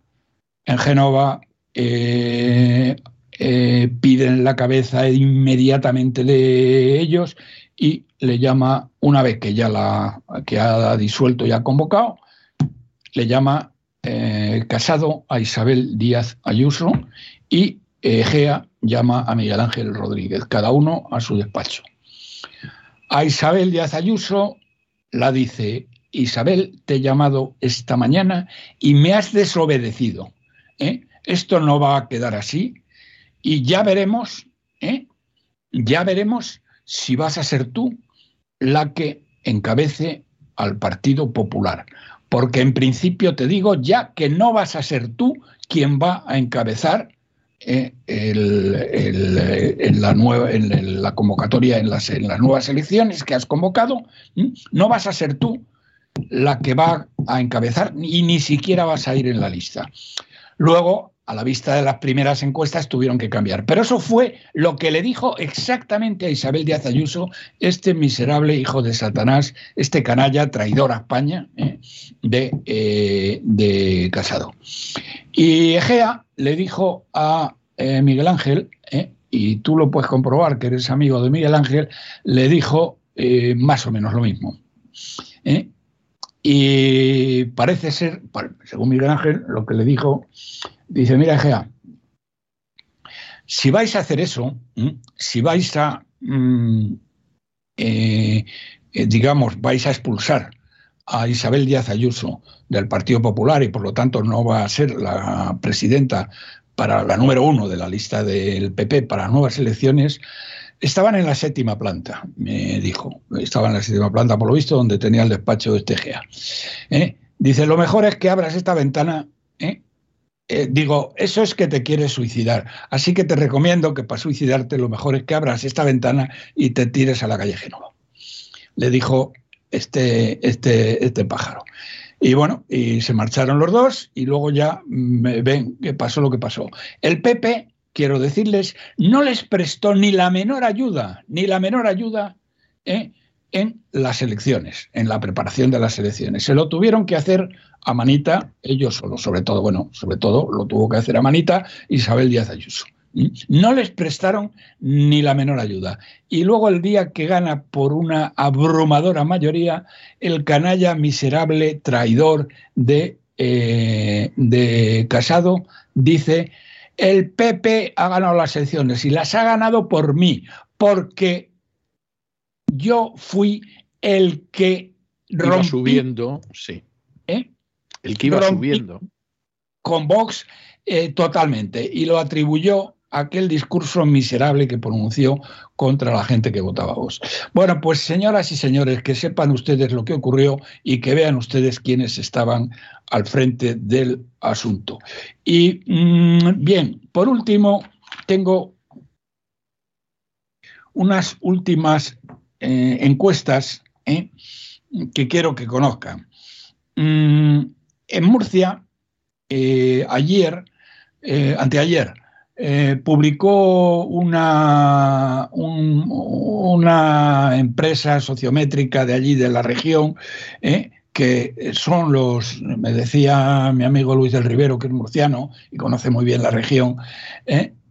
en Génova eh, eh, piden la cabeza inmediatamente de ellos y le llama, una vez que ya la que ha disuelto y ha convocado, le llama eh, casado a Isabel Díaz Ayuso y Egea llama a Miguel Ángel Rodríguez, cada uno a su despacho. A Isabel Díaz Ayuso la dice, Isabel, te he llamado esta mañana y me has desobedecido. ¿eh? Esto no va a quedar así y ya veremos, ¿eh? ya veremos si vas a ser tú la que encabece al Partido Popular porque en principio te digo ya que no vas a ser tú quien va a encabezar eh, en, la nueva, la convocatoria, en las, en las nuevas elecciones que has convocado, no vas a ser tú la que va a encabezar y ni siquiera vas a ir en la lista. Luego a la vista de las primeras encuestas tuvieron que cambiar. Pero eso fue lo que le dijo exactamente a Isabel Díaz Ayuso, este miserable hijo de Satanás, este canalla traidor a España eh, eh, de, Casado. Y Egea le dijo a eh, Miguel Ángel, y tú lo puedes comprobar que eres amigo de Miguel Ángel, le dijo más o menos lo mismo. Y parece ser, según Miguel Ángel, lo que le dijo Dice, mira, Gea, si vais a hacer eso, si vais a, mm, eh, digamos, vais a expulsar a Isabel Díaz Ayuso del Partido Popular y por lo tanto no va a ser la presidenta para la número uno de la lista del PP para nuevas elecciones, estaban en la séptima planta, me dijo. Estaban en la séptima planta, por lo visto, donde tenía el despacho de este GEA. ¿eh? Dice, lo mejor es que abras esta ventana eh, digo, eso es que te quieres suicidar. Así que te recomiendo que para suicidarte lo mejor es que abras esta ventana y te tires a la calle Genova. Le dijo este, este, este pájaro. Y bueno, y se marcharon los dos y luego ya ven que pasó lo que pasó. El PP, quiero decirles, no les prestó ni la menor ayuda, ni la menor ayuda ¿eh? En las elecciones, en la preparación de las elecciones. Se lo tuvieron que hacer a Manita, ellos solo, sobre todo, bueno, sobre todo lo tuvo que hacer a Manita Isabel Díaz Ayuso. No les prestaron ni la menor ayuda. Y luego el día que gana por una abrumadora mayoría, el canalla miserable traidor de, eh, de Casado dice, el PP ha ganado las elecciones y las ha ganado por mí, porque yo fui el que rompí, subiendo, sí. ¿Eh? El que iba subiendo. Con Vox eh, totalmente. Y lo atribuyó a aquel discurso miserable que pronunció contra la gente que votaba Vox. Bueno, pues señoras y señores, que sepan ustedes lo que ocurrió y que vean ustedes quiénes estaban al frente del asunto. Y mm, bien, por último, tengo unas últimas eh, encuestas eh, que quiero que conozcan. Mm, en Murcia, eh, ayer, anteayer, publicó una, una empresa sociométrica de allí, de la región, que son los, me decía mi amigo Luis del Rivero, que es murciano y conoce muy bien la región,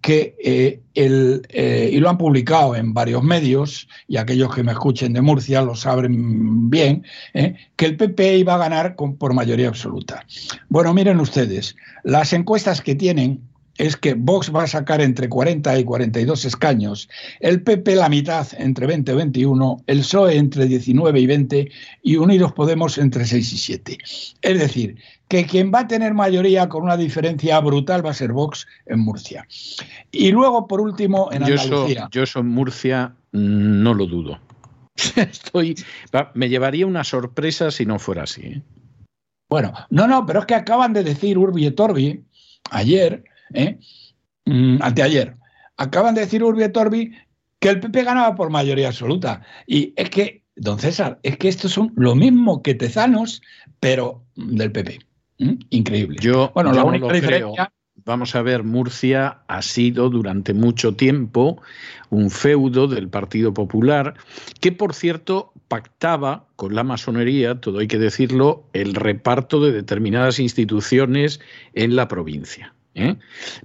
que eh, el, eh, y lo han publicado en varios medios, y aquellos que me escuchen de Murcia lo saben bien, eh, que el PP iba a ganar con, por mayoría absoluta. Bueno, miren ustedes, las encuestas que tienen es que Vox va a sacar entre 40 y 42 escaños, el PP la mitad entre 20 y 21, el PSOE entre 19 y 20 y Unidos Podemos entre 6 y 7. Es decir, que quien va a tener mayoría con una diferencia brutal va a ser Vox en Murcia. Y luego, por último, en Andalucía. Yo eso, en Murcia no lo dudo. Estoy, me llevaría una sorpresa si no fuera así. ¿eh? Bueno, no, no, pero es que acaban de decir Urbi et Orbi ayer, ¿eh? Mm, anteayer, acaban de decir Urbi et Orbi que el PP ganaba por mayoría absoluta. Y es que, don César, es que estos son lo mismo que Tezanos, pero del PP. Increíble. Yo, bueno, la única diferencia. Vamos a ver, Murcia ha sido durante mucho tiempo un feudo del Partido Popular, que por cierto pactaba con la masonería, todo hay que decirlo, el reparto de determinadas instituciones en la provincia. ¿Eh?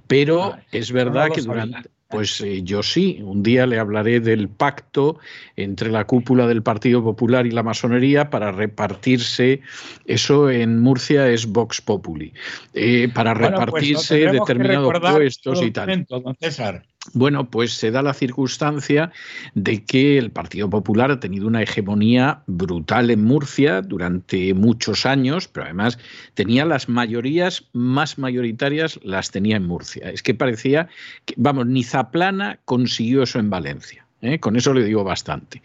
Pero es verdad que durante, pues eh, yo sí, un día le hablaré del pacto entre la cúpula del Partido Popular y la masonería para repartirse, eso en Murcia es Vox Populi, eh, para pues repartirse determinados puestos y tal. César. Bueno, pues se da la circunstancia de que el Partido Popular ha tenido una hegemonía brutal en Murcia durante muchos años, pero además tenía las mayorías más mayoritarias, las tenía en Murcia. Es que parecía que, vamos, ni Zaplana consiguió eso en Valencia. ¿Eh? Con eso le digo bastante.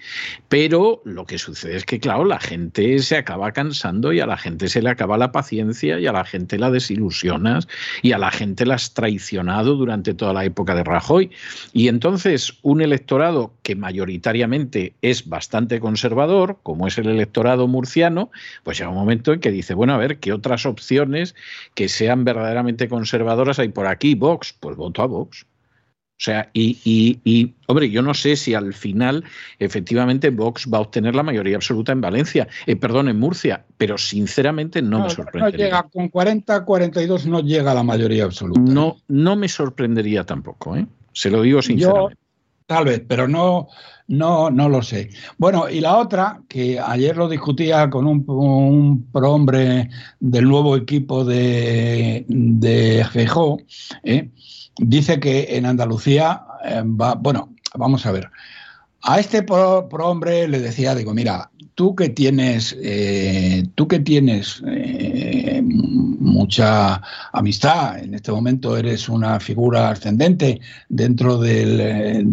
Pero lo que sucede es que, claro, la gente se acaba cansando y a la gente se le acaba la paciencia y a la gente la desilusionas y a la gente la has traicionado durante toda la época de Rajoy. Y entonces un electorado que mayoritariamente es bastante conservador, como es el electorado murciano, pues llega un momento en que dice, bueno, a ver, ¿qué otras opciones que sean verdaderamente conservadoras hay por aquí? Vox, pues voto a Vox. O sea, y, y, hombre, yo no sé si al final efectivamente Vox va a obtener la mayoría absoluta en Valencia, eh, perdón, en Murcia, pero sinceramente no, me sorprendería. No llega, con 40, 42 no llega a la mayoría absoluta. No, no me sorprendería tampoco, ¿eh? se lo digo sinceramente. tal vez, pero no, no, no lo sé. Bueno, y la otra, que ayer lo discutía con un, un prohombre del nuevo equipo de, de ¿eh? Dice que en Andalucía eh, va, bueno, vamos a ver. A este hombre le decía, digo, mira, tú que tienes, eh, tú que tienes eh, mucha amistad, en este momento eres una figura ascendente dentro del,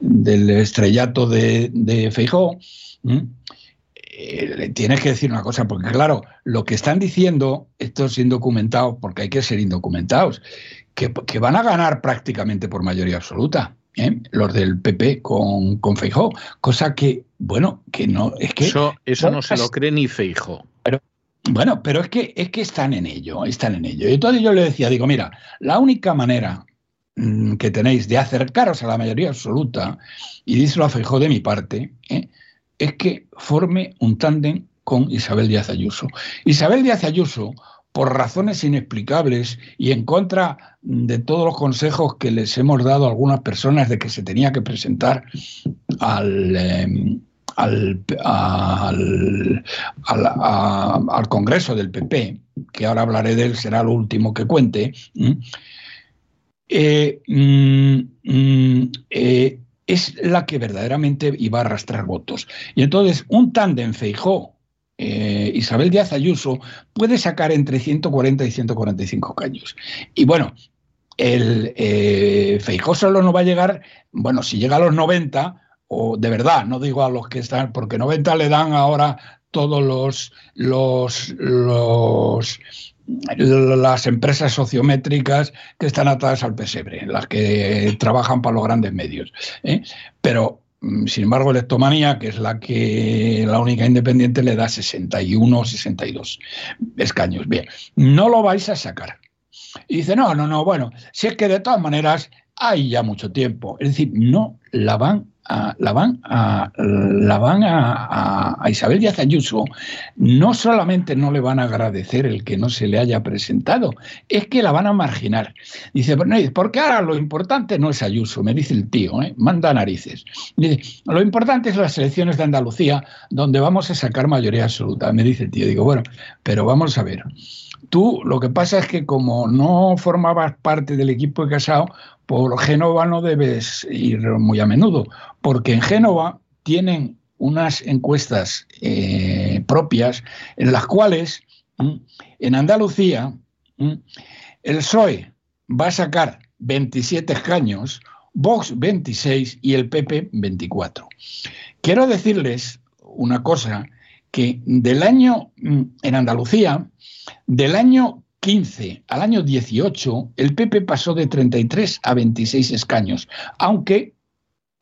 del, estrellato de Feijó, le tienes que decir una cosa, porque claro, lo que están diciendo estos indocumentados, porque hay que ser indocumentados, que, van a ganar prácticamente por mayoría absoluta. ¿eh? los del PP con, con Feijó, cosa que, bueno, que no, es que... Eso, eso no se lo cree ni Feijó. Pero, bueno, pero es que, es que están en ello, están en ello. Y entonces yo le decía, digo, mira, la única manera mm, que tenéis de acercaros a la mayoría absoluta, y díselo a Feijó de mi parte, ¿eh? Es que forme un tándem con Isabel Díaz Ayuso. Isabel Díaz Ayuso, por razones inexplicables y en contra de todos los consejos que les hemos dado a algunas personas de que se tenía que presentar al, em, al, Congreso del PP, que ahora hablaré de él, será lo último que cuente, eh, mm, mm, eh, es la que verdaderamente iba a arrastrar votos. Y entonces un tándem Feijó, eh, Isabel Díaz Ayuso, puede sacar entre 140 y 145 caños. Y bueno, el eh, Feijó solo no va a llegar, bueno, si llega a los 90, o de verdad, no digo a los que están, porque 90 le dan ahora todos los, los, los las empresas sociométricas que están atadas al pesebre, las que trabajan para los grandes medios. ¿eh? Pero, mm, sin embargo, Electomanía, que es la que la única independiente, le da 61 o 62 escaños. Bien, no lo vais a sacar. Y dice, no, no, no, bueno, si es que de todas maneras hay ya mucho tiempo. Es decir, no la van la van, a, la van a, Isabel Díaz Ayuso, no solamente no le van a agradecer el que no se le haya presentado, es que la van a marginar. Dice, porque ahora lo importante no es Ayuso, me dice el tío, ¿eh? manda narices. Lo importante es las elecciones de Andalucía, donde vamos a sacar mayoría absoluta, me dice el tío. Digo, bueno, pero vamos a ver. Tú lo que pasa es que como no formabas parte del equipo de Casado, por Génova no debes ir muy a menudo, porque en Génova tienen unas encuestas eh, propias en las cuales en Andalucía el PSOE va a sacar 27 escaños, Vox 26 y el PP 24. Quiero decirles una cosa que del año, en Andalucía, del año 15 al año 18, el PP pasó de 33 a 26 escaños, aunque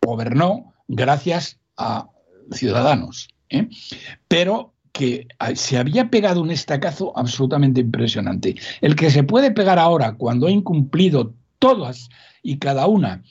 gobernó gracias a Ciudadanos. ¿eh? Pero que se había pegado un estacazo absolutamente impresionante. El que se puede pegar ahora cuando ha incumplido todas y cada una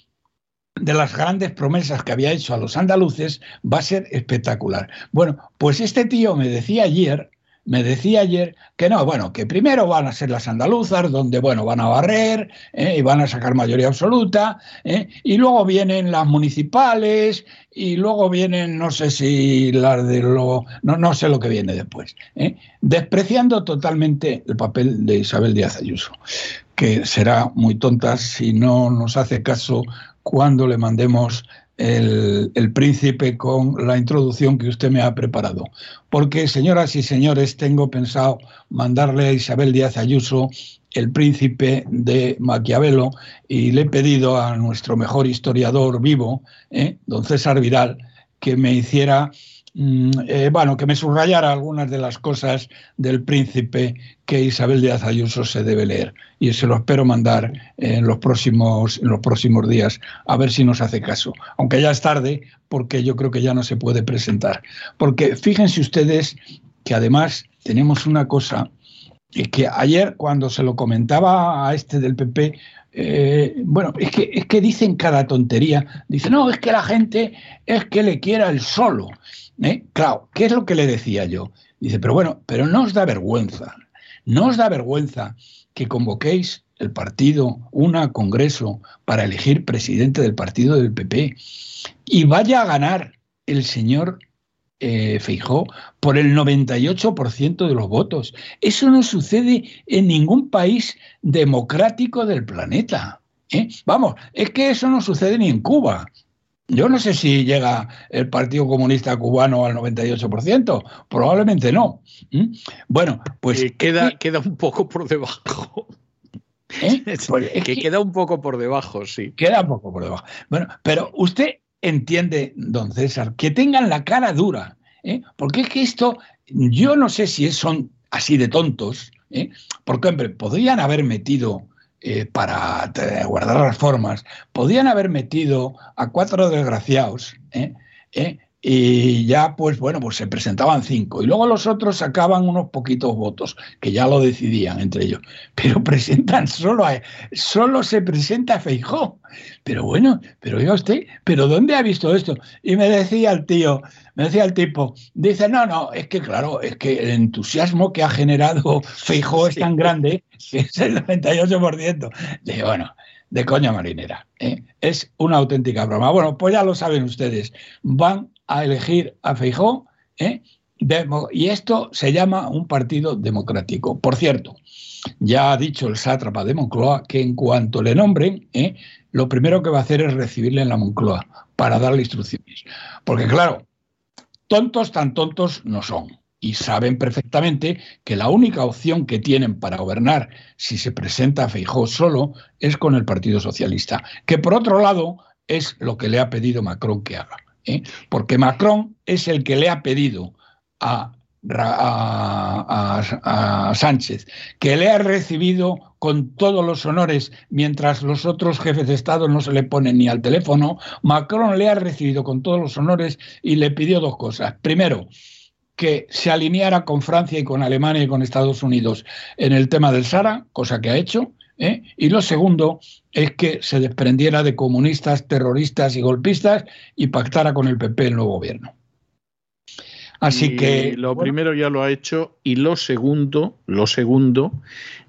de las grandes promesas que había hecho a los andaluces va a ser espectacular. Bueno, pues este tío me decía ayer me decía ayer que no, bueno, que primero van a ser las andaluzas, donde, bueno, van a barrer ¿eh? y van a sacar mayoría absoluta, ¿eh? y luego vienen las municipales, y luego vienen, no sé si las de lo, no, no sé lo que viene después, ¿eh? despreciando totalmente el papel de Isabel Díaz Ayuso, que será muy tonta si no nos hace caso cuando le mandemos el, príncipe con la introducción que usted me ha preparado. Porque, señoras y señores, tengo pensado mandarle a Isabel Díaz Ayuso el príncipe de Maquiavelo y le he pedido a nuestro mejor historiador vivo, ¿eh? don César Vidal, que me hiciera eh, bueno, que me subrayara algunas de las cosas del príncipe que Isabel de Ayuso se debe leer. Y se lo espero mandar en los, próximos, en los próximos días, a ver si nos hace caso. Aunque ya es tarde, porque yo creo que ya no se puede presentar. Porque fíjense ustedes que además tenemos una cosa que ayer cuando se lo comentaba a este del PP, eh, bueno, es que, es que dicen cada tontería. Dicen, no, es que la gente es que le quiera el solo. ¿Eh? Claro, ¿qué es lo que le decía yo? Dice, pero bueno, pero no os da vergüenza, no os da vergüenza que convoquéis el partido, una congreso para elegir presidente del partido del PP y vaya a ganar el señor eh, Feijó por el 98% de los votos. Eso no sucede en ningún país democrático del planeta. ¿eh? Vamos, es que eso no sucede ni en Cuba. Yo no sé si llega el Partido Comunista Cubano al 98%, probablemente no. ¿Mm? Bueno, pues... Eh, queda, queda un poco por debajo. ¿Eh? Pues que, queda un poco por debajo, sí. Queda un poco por debajo. Bueno, pero usted entiende, don César, que tengan la cara dura, ¿eh? porque es que esto, yo no sé si son así de tontos, porque, hombre, podrían haber metido eh, para guardar las formas, podían haber metido a cuatro desgraciados, ¿eh? Y ya pues bueno, pues se presentaban cinco, y luego los otros sacaban unos poquitos votos, que ya lo decidían entre ellos, pero presentan solo a, solo se presenta Feijó. Pero bueno, pero oiga usted, ¿pero dónde ha visto esto? Y me decía el tío, me decía el tipo, dice, no, no, es que claro, es que el entusiasmo que ha generado Feijó es tan grande que es el 98%. De bueno, de coña marinera. ¿eh? Es una auténtica broma. Bueno, pues ya lo saben ustedes. Van a elegir a Feijó ¿eh? y esto se llama un partido democrático. Por cierto, ya ha dicho el sátrapa de Moncloa que en cuanto le nombren, ¿eh? lo primero que va a hacer es recibirle en la Moncloa para darle instrucciones. Porque claro, tontos tan tontos no son y saben perfectamente que la única opción que tienen para gobernar si se presenta Feijó solo es con el Partido Socialista, que por otro lado es lo que le ha pedido Macron que haga. ¿Eh? Porque Macron es el que le ha pedido a, a, Sánchez que le ha recibido con todos los honores, mientras los otros jefes de Estado no se le ponen ni al teléfono, Macron le ha recibido con todos los honores y le pidió dos cosas. Primero, que se alineara con Francia y con Alemania y con Estados Unidos en el tema del Sara, cosa que ha hecho. ¿Eh? Y lo segundo es que se desprendiera de comunistas, terroristas y golpistas y pactara con el PP el nuevo gobierno. Así que lo primero ya lo ha hecho y lo segundo, lo segundo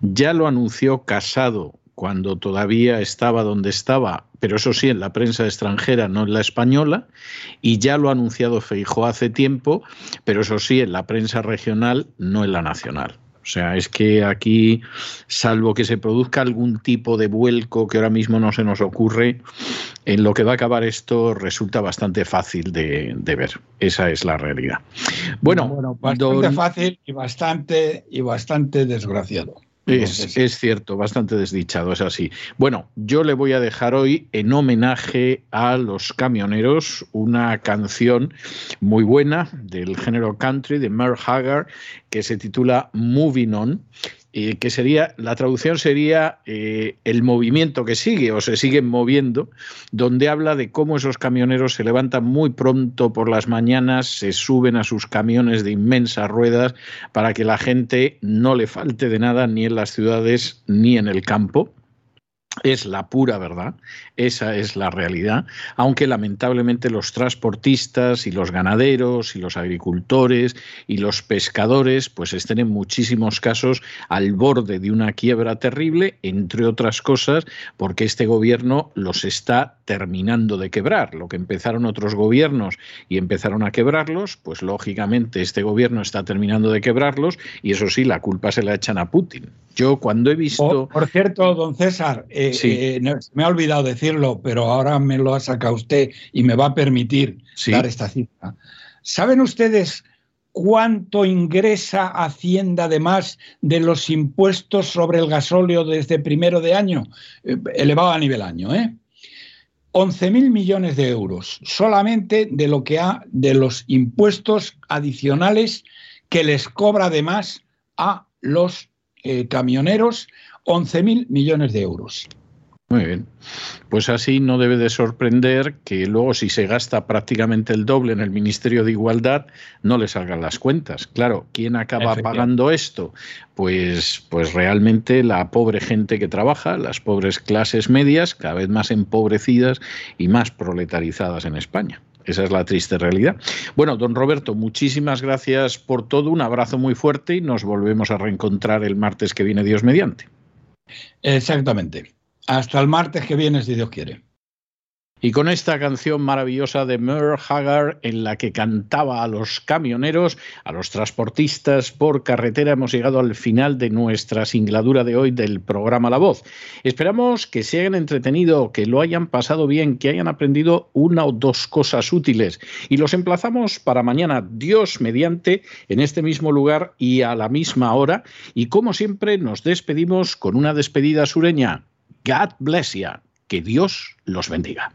ya lo anunció Casado cuando todavía estaba donde estaba, pero eso sí, en la prensa extranjera, no en la española, y ya lo ha anunciado Feijó hace tiempo, pero eso sí, en la prensa regional, no en la nacional. O sea, es que aquí, salvo que se produzca algún tipo de vuelco que ahora mismo no se nos ocurre, en lo que va a acabar esto resulta bastante fácil de, ver. Esa es la realidad. Bueno, bastante fácil y bastante, y bastante desgraciado. Es, cierto, bastante desdichado, es así. Bueno, yo le voy a dejar hoy en homenaje a los camioneros una canción muy buena del género country de Merle Haggard que se titula Moving On eh, que sería, la traducción sería eh, el movimiento que sigue o se siguen moviendo, donde habla de cómo esos camioneros se levantan muy pronto por las mañanas, se suben a sus camiones de inmensas ruedas para que la gente no le falte de nada ni en las ciudades ni en el campo es la pura verdad, esa es la realidad, aunque lamentablemente los transportistas y los ganaderos y los agricultores y los pescadores pues estén en muchísimos casos al borde de una quiebra terrible, entre otras cosas porque este gobierno los está terminando de quebrar. Lo que empezaron otros gobiernos y empezaron a quebrarlos, pues lógicamente este gobierno está terminando de quebrarlos y eso sí, la culpa se la echan a Putin. Yo cuando he visto... Por, cierto, don César, eh, eh, me ha olvidado decirlo, pero ahora me lo ha sacado usted y me va a permitir dar esta cifra. ¿Saben ustedes cuánto ingresa Hacienda además de los impuestos sobre el gasóleo desde primero de año? Eh, elevado a nivel año, ¿eh? 11.000 millones de euros solamente de lo que ha de los impuestos adicionales que les cobra además a los eh, camioneros 11.000 millones de euros. Muy bien. Pues así no debe de sorprender que luego si se gasta prácticamente el doble en el Ministerio de Igualdad no le salgan las cuentas. Claro, ¿quién acaba pagando esto? Pues, pues realmente la pobre gente que trabaja, las pobres clases medias, cada vez más empobrecidas y más proletarizadas en España. Esa es la triste realidad. Bueno, don Roberto, muchísimas gracias por todo. Un abrazo muy fuerte y nos volvemos a reencontrar el martes que viene, Dios mediante. Exactamente. Hasta el martes que viene, si Dios quiere. Y con esta canción maravillosa de Merle Haggard en la que cantaba a los camioneros, a los transportistas por carretera, hemos llegado al final de nuestra singladura de hoy del programa La Voz. Esperamos que se hayan entretenido, que lo hayan pasado bien, que hayan aprendido una o dos cosas útiles. Y los emplazamos para mañana, Dios mediante, en este mismo lugar y a la misma hora. Y como siempre, nos despedimos con una despedida sureña. God bless you. Que Dios los bendiga.